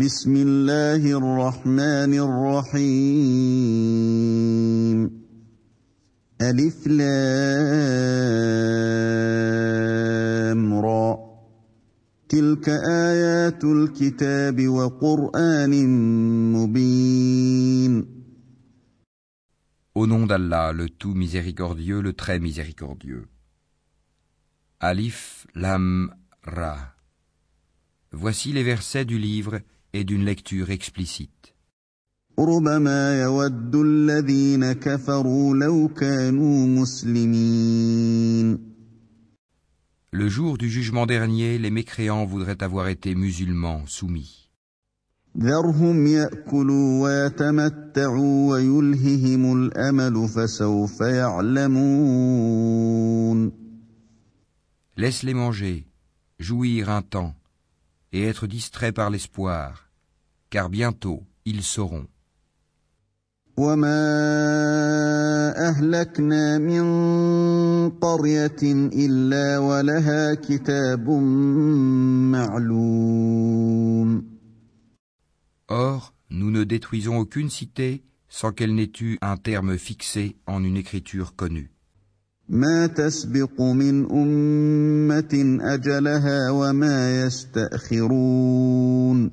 بسم الله الرحمن الرحيم ألف لام را تلك آيات الكتاب وقرآن مبين Au nom d'Allah, le tout miséricordieux, le très miséricordieux. Alif Lam Ra. Voici les versets du livre et d'une lecture explicite. ربما يود الذين كفروا لو كانوا مسلمين Le jour du jugement dernier, les mécréants voudraient avoir été musulmans soumis. ذرهم ياكلوا ويتمتعوا ويلههم الامل فسوف يعلمون Laisse-les manger, jouir un temps, et être distraits par l'espoir, car bientôt ils sauront. وما اهلكنا من قريه الا ولها كتاب معلوم Or, nous ne détruisons aucune cité sans qu'elle n'ait eu un terme fixé en une écriture connue. ما تسبق من امه اجلها وما يستاخرون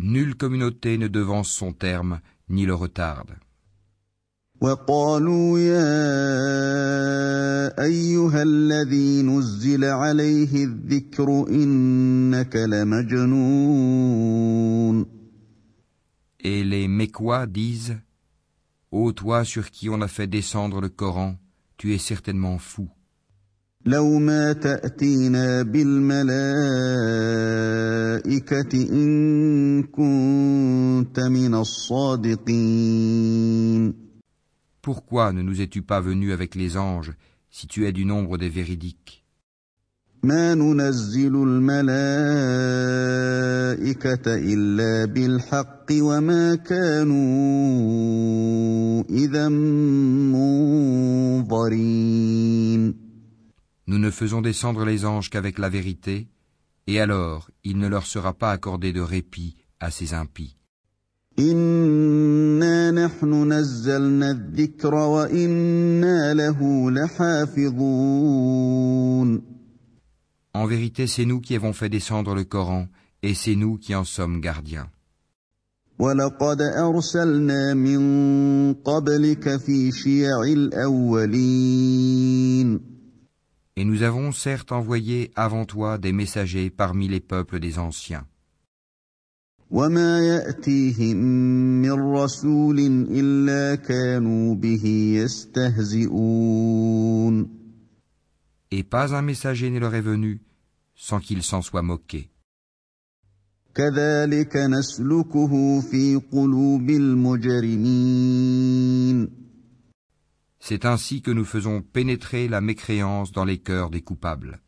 Nulle communauté ne devance son terme ni le retarde. وقالوا يا ايها الذي نزل عليه الذكر انك لمجنون Et les Mécois disent Ô toi sur qui on a fait descendre le Coran, tu es certainement fou. لو ما تأتينا بالملائكة إن كنت من الصادقين. Pourquoi ne nous es-tu pas venu avec les anges si tu es du nombre des véridiques? ما ننزل الملائكة إلا بالحق وما كانوا إذا منظرين. Nous ne faisons descendre les anges qu'avec la vérité, et alors il ne leur sera pas accordé de répit à ces impies. انا نحن نزلنا الذكر وانا له لحافظون En vérité, c'est nous qui avons fait descendre le Coran, et c'est nous qui en sommes gardiens. ولقد ارسلنا من قبلك في شيع الاولين Et nous avons certes envoyé avant toi des messagers parmi les peuples des anciens. وما ياتيهم من رسول الا كانوا به يستهزئون Et pas un messager ne leur est venu sans qu'ils s'en soient moqués. كذلك نسلكه في قلوب المجرمين C'est ainsi que nous faisons pénétrer la mécréance dans les cœurs des coupables.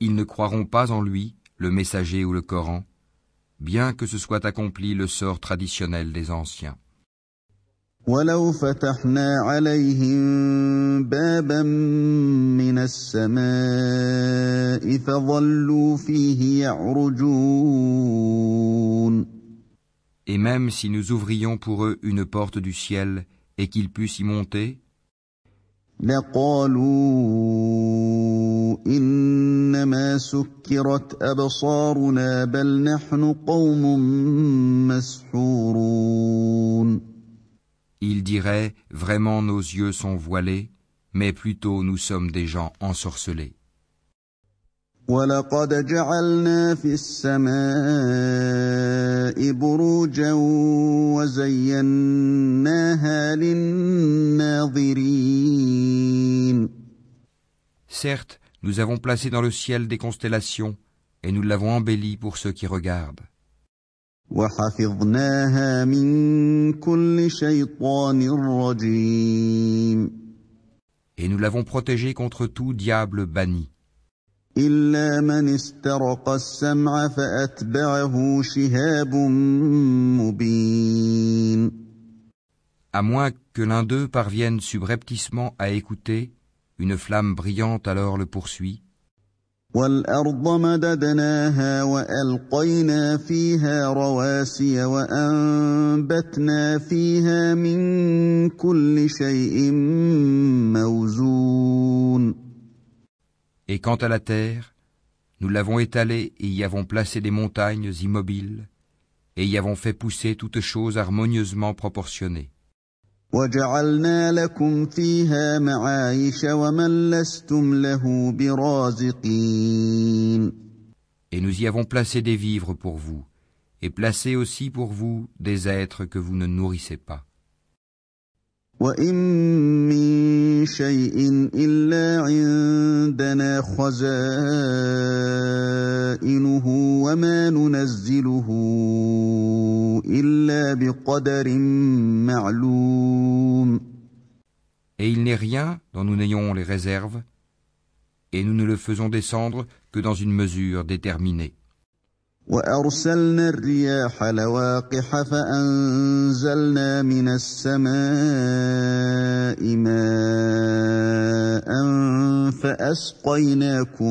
Ils ne croiront pas en lui, le messager ou le Coran, bien que ce soit accompli le sort traditionnel des anciens. ولو فتحنا عليهم بابا من السماء فظلوا فيه يعرجون. Et même si nous ouvrions pour eux une porte du ciel et qu'ils puissent y monter, لقالوا إنما سكرت أبصارنا بل نحن قوم مسحورون. ils diraient Vraiment nos yeux sont voilés, mais plutôt nous sommes des gens ensorcelés. ولقد جعلنا في السماء بروجا وزيناها للناظرين Certes, nous avons placé dans le ciel des constellations, et nous l'avons embelli pour ceux qui regardent. وحفظناها من كل شيطان رجيم Et nous l'avons protégé contre tout diable banni, الا من استرق السمع فاتبعه شهاب مبين à moins que l'un d'eux parvienne subrepticement à écouter, une flamme brillante alors le poursuit. والارض مددناها والقينا فيها رواسي وانبتنا فيها من كل شيء موزون Et quant à la terre, nous l'avons étalée et y avons placé des montagnes immobiles, et y avons fait pousser toutes choses harmonieusement proportionnées. وجعلنا لكم فيها معايش ومن لستم له برازقين Et nous y avons placé des vivres pour vous, et placé aussi pour vous des êtres que vous ne nourrissez pas. وإن من شيء إلا عندنا خزائنه وما ننزله إلا بقدر معلوم Et il n'est rien dont nous n'ayons les réserves, et nous ne le faisons descendre que dans une mesure déterminée. وأرسلنا الرياح لواقح فأنزلنا من السماء ماء فأسقيناكموه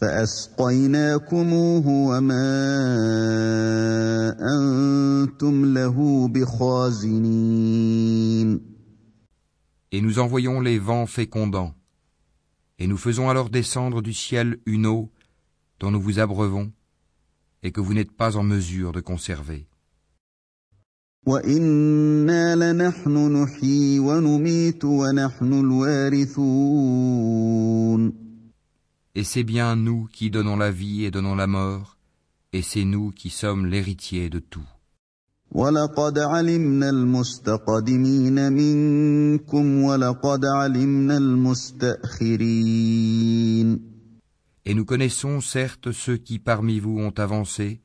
فأسقيناكموه وما أنتم له بخازنين. Et nous envoyons les vents fécondants, et nous faisons alors descendre du ciel une eau dont nous vous abreuvons, et que vous n'êtes pas en mesure de conserver. وإنا لنحن نحيي ونميت ونحن الوارثون Et c'est bien nous qui donnons la vie et donnons la mort, et c'est nous qui sommes l'héritier de tout. ولقد علمنا المستقدمين منكم ولقد علمنا المستأخرين Et nous connaissons certes ceux qui parmi vous ont avancé,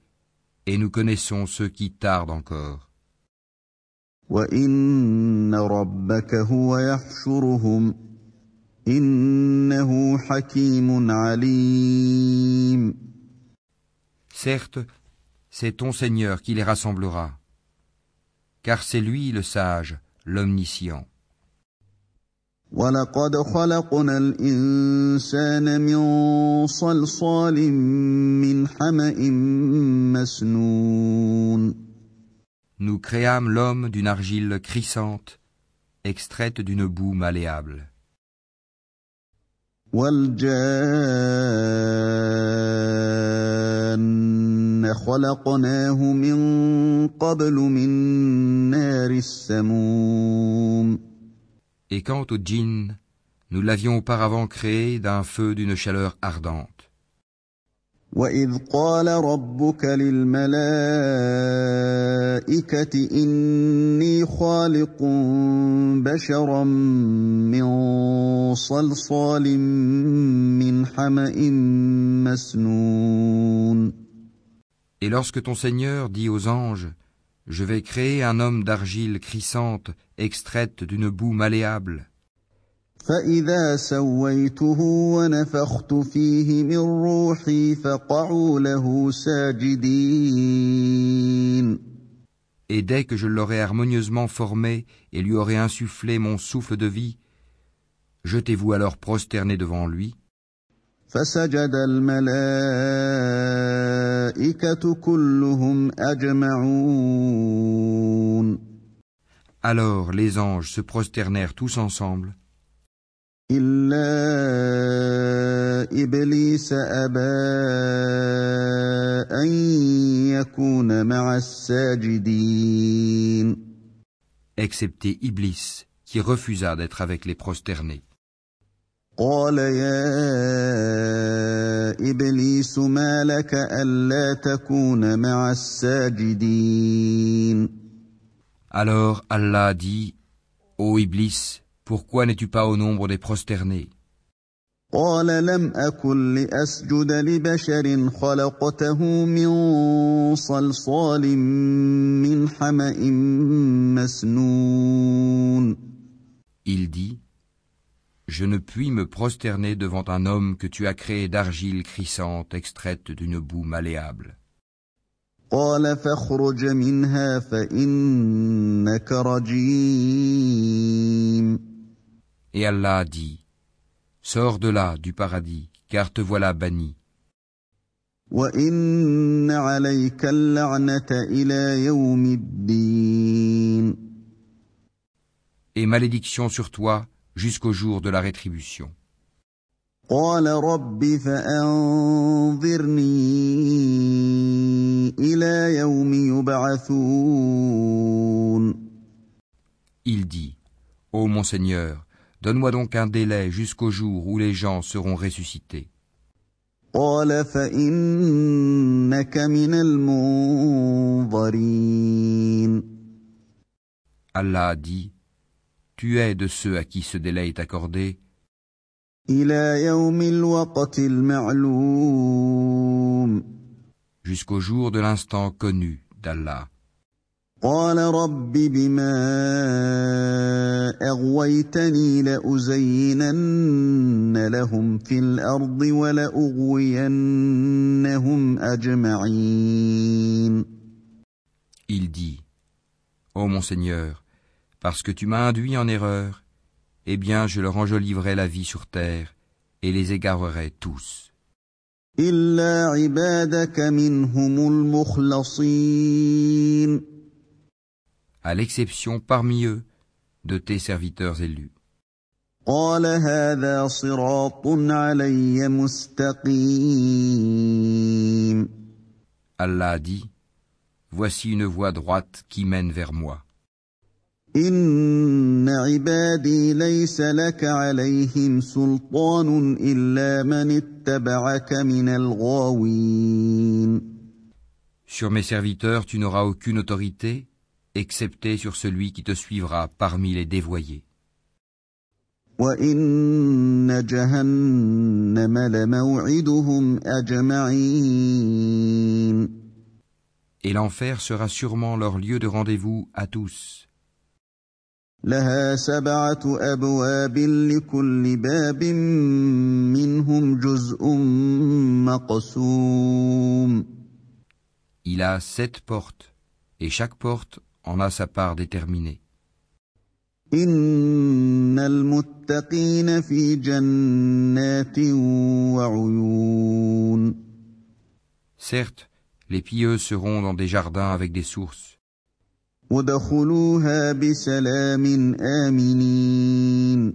et nous connaissons ceux qui tardent encore. Certes, c'est ton Seigneur qui les rassemblera, car c'est lui le sage, l'omniscient. ولقد خلقنا الإنسان من صلصال من حمأ مسنون Nous créâmes l'homme d'une argile crissante, extraite d'une boue malléable. والجان خلقناه من قبل من نار السموم Et quant au djinn, nous l'avions auparavant créé d'un feu d'une chaleur ardente. وإذ قال ربك للملائكة إني خالق بشرا من صلصال من حمأ مسنون Et lorsque ton Seigneur dit aux anges, je vais créer un homme d'argile crissante, extraite d'une boue malléable. Et dès que je l'aurai harmonieusement formé et lui aurai insufflé mon souffle de vie, jetez-vous alors prosterné devant lui. Alors les anges se prosternèrent tous ensemble. Excepté Iblis, qui refusa d'être avec les prosternés. قال يا إبليس ما لك ألا تكون مع الساجدين. Alors Allah dit, Ô Iblis, pourquoi n'es-tu pas au nombre des prosternés? قال لم أكن لأسجد لبشر خلقته من صلصال من حمأ مسنون. Il dit, Je ne puis me prosterner devant un homme que tu as créé d'argile crissante extraite d'une boue malléable. Et Allah dit, Sors de là du paradis, car te voilà banni. Et malédiction sur toi, jusqu'au jour de la rétribution. قال رب فأنظرني إلى يوم يبعثون Il dit, Ô mon Seigneur, donne-moi donc un délai jusqu'au jour où les gens seront ressuscités. قال فإنك من المنظرين Allah dit, Tu es de ceux à qui ce délai est accordé إلى يوم الوقت المعلوم jusqu'au jour de l'instant connu d'Allah. قال رب بما أغويتني لأزينن لهم في الأرض ولأغوينهم أجمعين Il dit, Ô mon Seigneur, parce que tu m'as induit en erreur, eh bien je leur enjoliverai la vie sur terre et les égarerai tous. À l'exception parmi eux de tes serviteurs élus. Allah dit, Voici une voie droite qui mène vers moi. إن عبادي ليس لك عليهم سلطان إلا من اتبعك من الغاوين Sur mes serviteurs tu n'auras aucune autorité, excepté sur celui qui te suivra parmi les dévoyés. وإن جهنم لموعدهم أجمعين Et l'enfer sera sûrement leur lieu de rendez-vous à tous. لها سبعة أبواب لكل باب منهم جزء مقسوم Il a sept portes, et chaque porte en a sa part déterminée. إن المتقين في جنات وعيون Certes, les pieux seront dans des jardins avec des sources. ودخلوها بسلام آمنين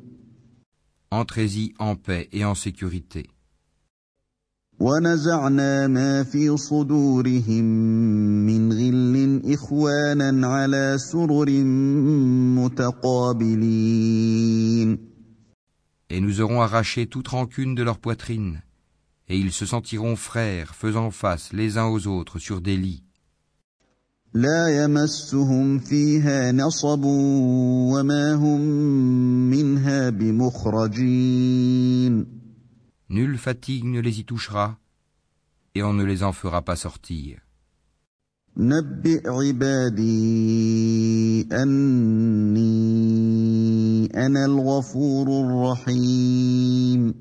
Entrez-y en paix et en sécurité. ونزعنا ما في صدورهم من غل إخوانا على سرر متقابلين Et nous aurons arraché toute rancune de leur poitrine, et ils se sentiront frères faisant face les uns aux autres sur des lits. لا يمسهم فيها نصب وما هم منها بمخرجين Nulle fatigue ne les y touchera, et on ne les en fera pas sortir. نبئ عبادي أني أنا الغفور الرحيم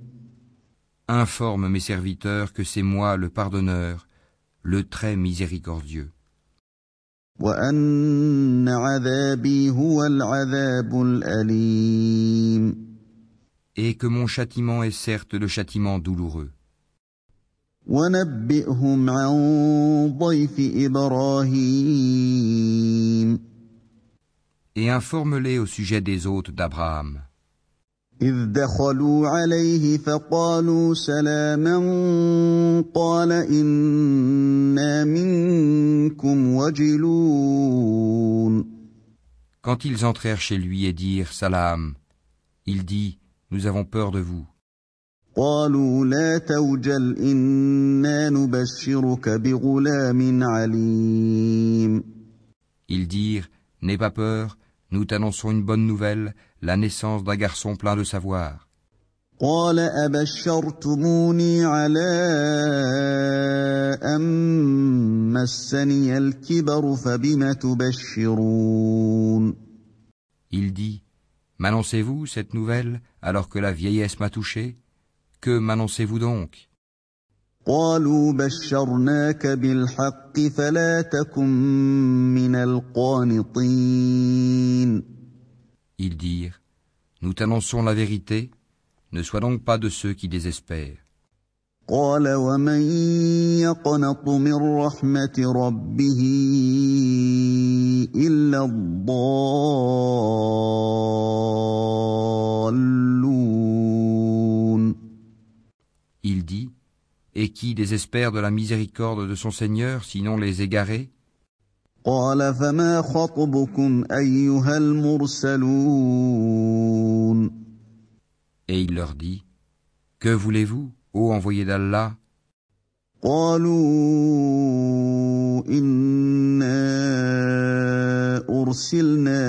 Informe mes serviteurs que c'est moi le pardonneur, le très miséricordieux, وأن عذابي هو العذاب الأليم et que mon châtiment est certes le châtiment douloureux. ونبئهم عن ضيف إبراهيم Et informe-les au sujet des hôtes d'Abraham. إذ دخلوا عليه فقالوا سلاما قال إنا منكم وجلون Quand ils entrèrent chez lui et dirent Salam, il dit Nous avons peur de vous. قالوا لا توجل إنا نبشرك بغلام عليم Ils dirent N'aie pas peur, nous t'annonçons une bonne nouvelle, la naissance d'un garçon plein de savoir. قال أبشرتموني على أن مسني الكبر فبم تبشرون Il dit M'annoncez-vous cette nouvelle alors que la vieillesse m'a touché Que m'annoncez-vous donc قالوا بشرناك بالحق فلا تكن من القانطين Ils dirent, Nous t'annonçons la vérité, ne sois donc pas de ceux qui désespèrent. قال ومن يقنط من رحمة ربه إلا الضالون Il dit, Et qui désespère de la miséricorde de son Seigneur, sinon les égarés قال فما خطبكم أيها المرسلون Et il leur dit, Que voulez-vous, ô envoyé d'Allah قالوا إنا أرسلنا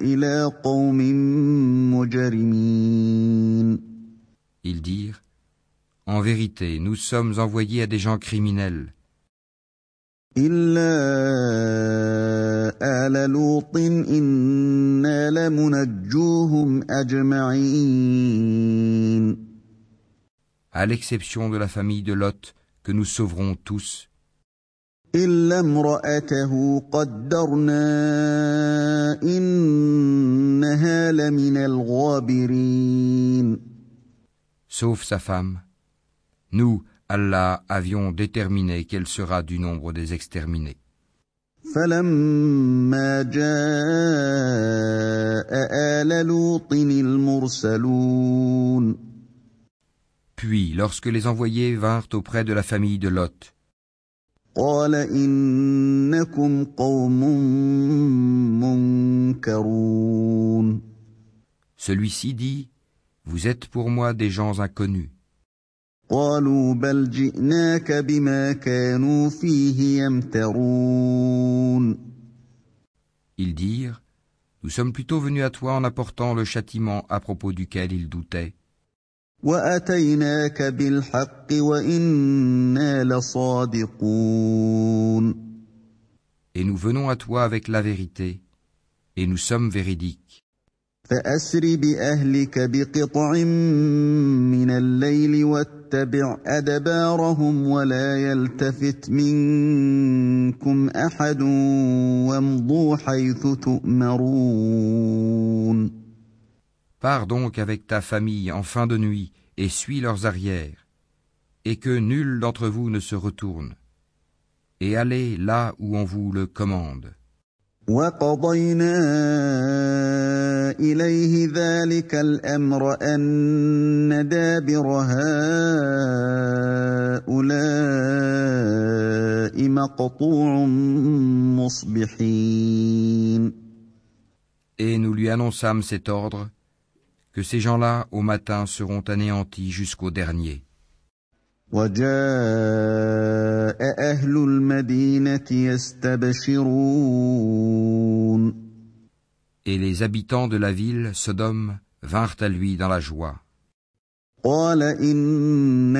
إلى قوم مجرمين Ils dirent, En vérité, nous sommes envoyés à des gens criminels, إلا آل لوط إنا لمنجوهم أجمعين à l'exception de la famille de Lot, que nous sauverons tous, إلا امرأته قدرنا إنها لمن الغابرين sauf sa femme. Nous, Allah, avions déterminé qu'elle sera du nombre des exterminés. فلما جاء آل لوط المرسلون Puis, lorsque les envoyés vinrent auprès de la famille de Lot, قال إنكم قوم منكرون celui-ci dit, Vous êtes pour moi des gens inconnus. قالوا بل جئناك بما كانوا فيه يمترون Ils dirent, Nous sommes plutôt venus à toi en apportant le châtiment à propos duquel ils doutaient, واتيناك بالحق وانا لصادقون et nous venons à toi avec la vérité, et nous sommes véridiques. فاسر باهلك بقطع من الليل واتبع ادبارهم ولا يلتفت منكم احد وامضوا حيث تؤمرون Pars donc avec ta famille en fin de nuit et suis leurs arrières, et que nul d'entre vous ne se retourne, et allez là où on vous le commande. وقضينا اليه ذلك الامر ان دابر هؤلاء مقطوع مصبحين Et nous lui annonçâmes cet ordre, que ces gens-là au matin seront anéantis jusqu'au dernier. وجاء اهل المدينه يستبشرون Et les habitants de la ville, Sodome, vinrent à lui dans la joie. قال ان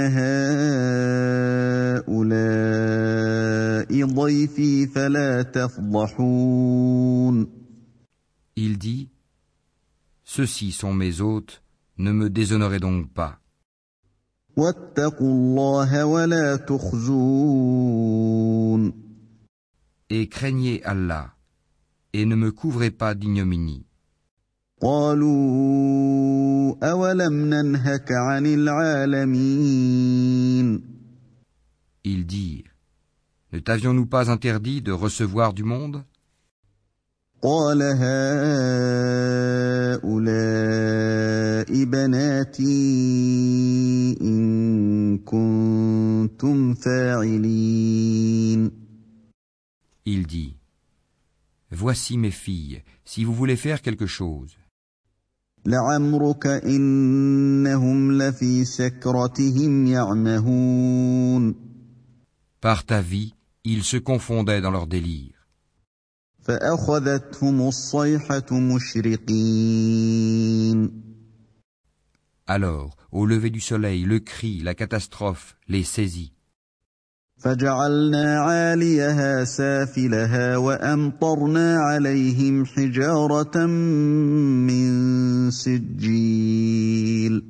هؤلاء ضيفي فلا تفضحون Il dit, Ceux-ci sont mes hôtes, ne me déshonorez donc pas, Et craignez Allah, et ne me couvrez pas d'ignominie. Ils dirent, ne t'avions-nous pas interdit de recevoir du monde? قال هؤلاء بناتي ان كنتم فاعلين Il dit, Voici mes filles, si vous voulez faire quelque chose. لعمرك انهم لفي سكرتهم يعمهون Par ta vie, ils se confondaient dans leur délire. فاخذتهم الصيحه مشرقين Alors, au lever du soleil, le cri, la catastrophe les saisit. فجعلنا عاليها سافلها وامطرنا عليهم حجاره من سجيل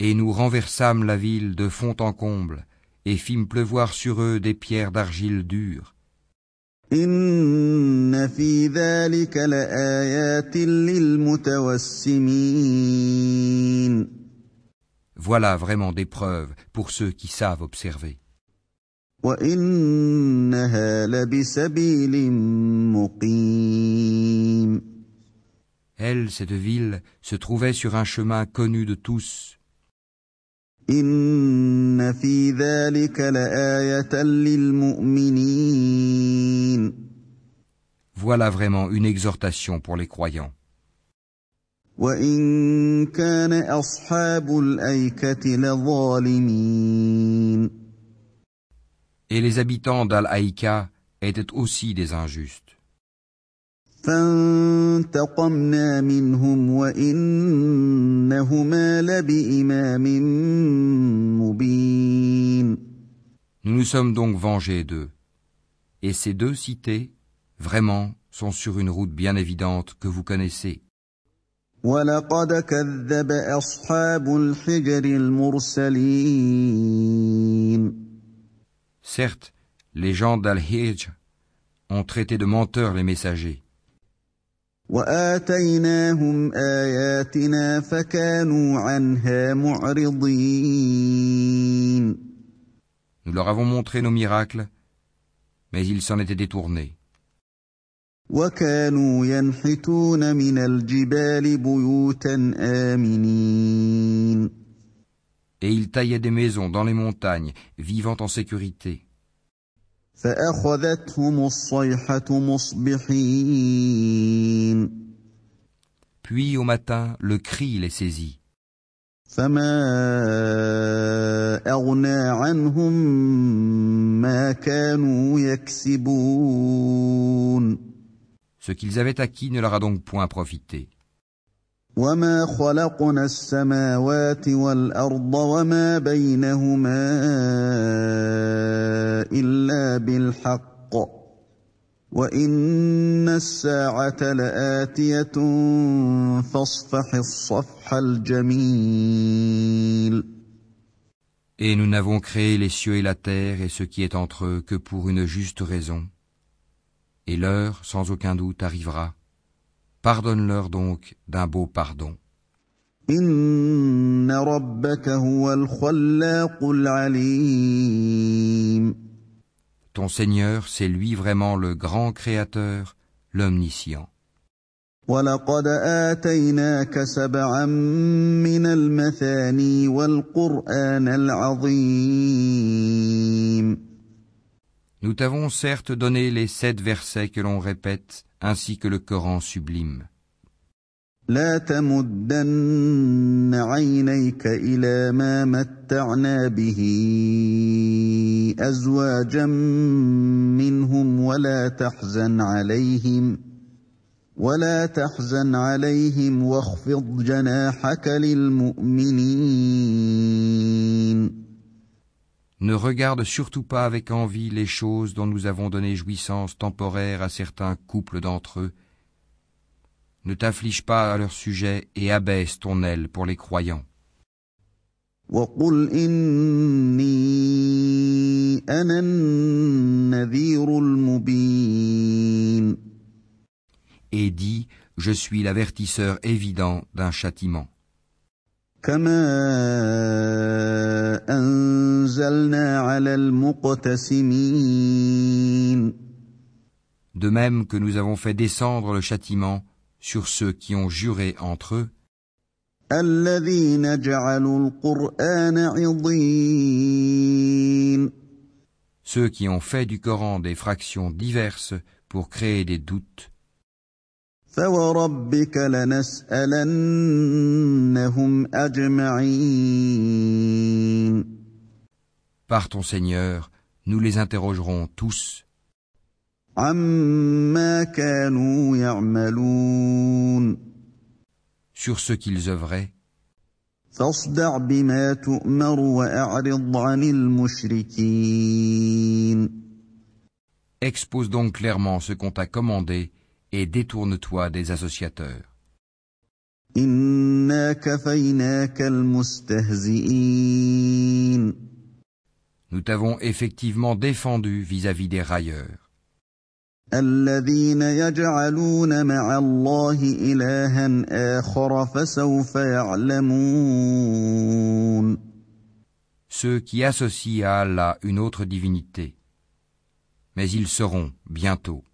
Et nous renversâmes la ville de fond en comble, et fîmes pleuvoir sur eux des pierres d'argile dure. إن في ذلك لآيات للمتوسمين Voilà vraiment des preuves pour ceux qui savent observer. وإنها لبسبيل مقيم Elle, cette ville, se trouvait sur un chemin connu de tous. إن في ذلك لآية للمؤمنين Voilà vraiment une exhortation pour les croyants. وإن كان أصحاب الأيكة لظالمين Et les habitants d'Al-Haïka étaient aussi des injustes. فانتقمنا منهم وإنهما لبإمام مبين Nous nous sommes donc vengés d'eux. Et ces deux cités, vraiment, sont sur une route bien évidente que vous connaissez. ولقد كذب أصحاب الحجر المرسلين Certes, les gens d'Al-Hijr ont traité de menteurs les messagers. وآتيناهم آياتنا فكانوا عنها معرضين Nous leur avons montré nos miracles, mais ils s'en étaient détournés. وكانوا ينحتون من الجبال بيوتا آمنين Et ils taillaient des maisons dans les montagnes, vivant en sécurité. Puis au matin, le cri les saisit. Ce qu'ils avaient acquis ne leur a donc point profité. وما خلقنا السماوات والأرض وما بينهما إلا بالحق وإن الساعة لآتية فاصفح الصفح الجميل Et nous n'avons créé les cieux et la terre et ce qui est entre eux que pour une juste raison. Et l'heure, sans aucun doute, arrivera. Pardonne-leur donc d'un beau pardon. إن ربك هو الخلاق العليم Ton Seigneur, c'est lui vraiment le grand Créateur, l'Omniscient. ولقد آتيناك سبعا من المثاني والقرآن العظيم Nous t'avons certes donné les sept versets que l'on répète, ainsi que le Coran sublime. لا تمدن عينيك إلى ما متعنا به أزواجا منهم ولا تحزن عليهم ولا تحزن عليهم واخفض جناحك للمؤمنين Ne regarde surtout pas avec envie les choses dont nous avons donné jouissance temporaire à certains couples d'entre eux. Ne t'afflige pas à leur sujet et abaisse ton aile pour les croyants. وقل إني أنا النذير المبين Et dis, je suis l'avertisseur évident d'un châtiment. كما أنزلنا على المقتسمين De même que nous avons fait descendre le châtiment sur ceux qui ont juré entre eux, الذين جعلوا القرآن عضين ceux qui ont fait du Coran des fractions diverses pour créer des doutes. فوربك لنسألنهم أجمعين Par ton Seigneur, nous les interrogerons tous عما كانوا يعملون sur ce qu'ils œuvraient, فاصدع بما تؤمر وأعرض عن المشركين expose donc clairement ce qu'on t'a commandé et détourne-toi des associateurs. Nous t'avons effectivement défendu vis-à-vis des railleurs. Ceux qui associent à Allah une autre divinité. Mais ils seront bientôt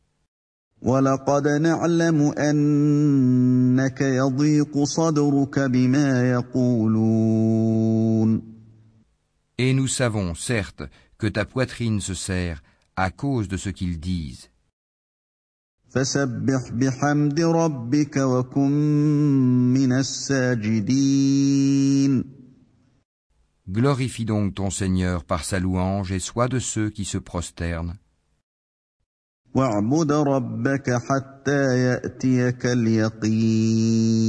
ولقد نعلم أنك يضيق صدرك بما يقولون Et nous savons, certes, que ta poitrine se serre à cause de ce qu'ils disent. فسبح بحمد ربك وكن من الساجدين Glorifie donc ton Seigneur par sa louange et sois de ceux qui se prosternent. واعبد ربك حتى يأتيك اليقين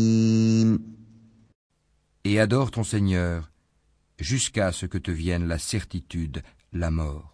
Et adore ton Seigneur jusqu'à ce que te vienne la certitude, la mort.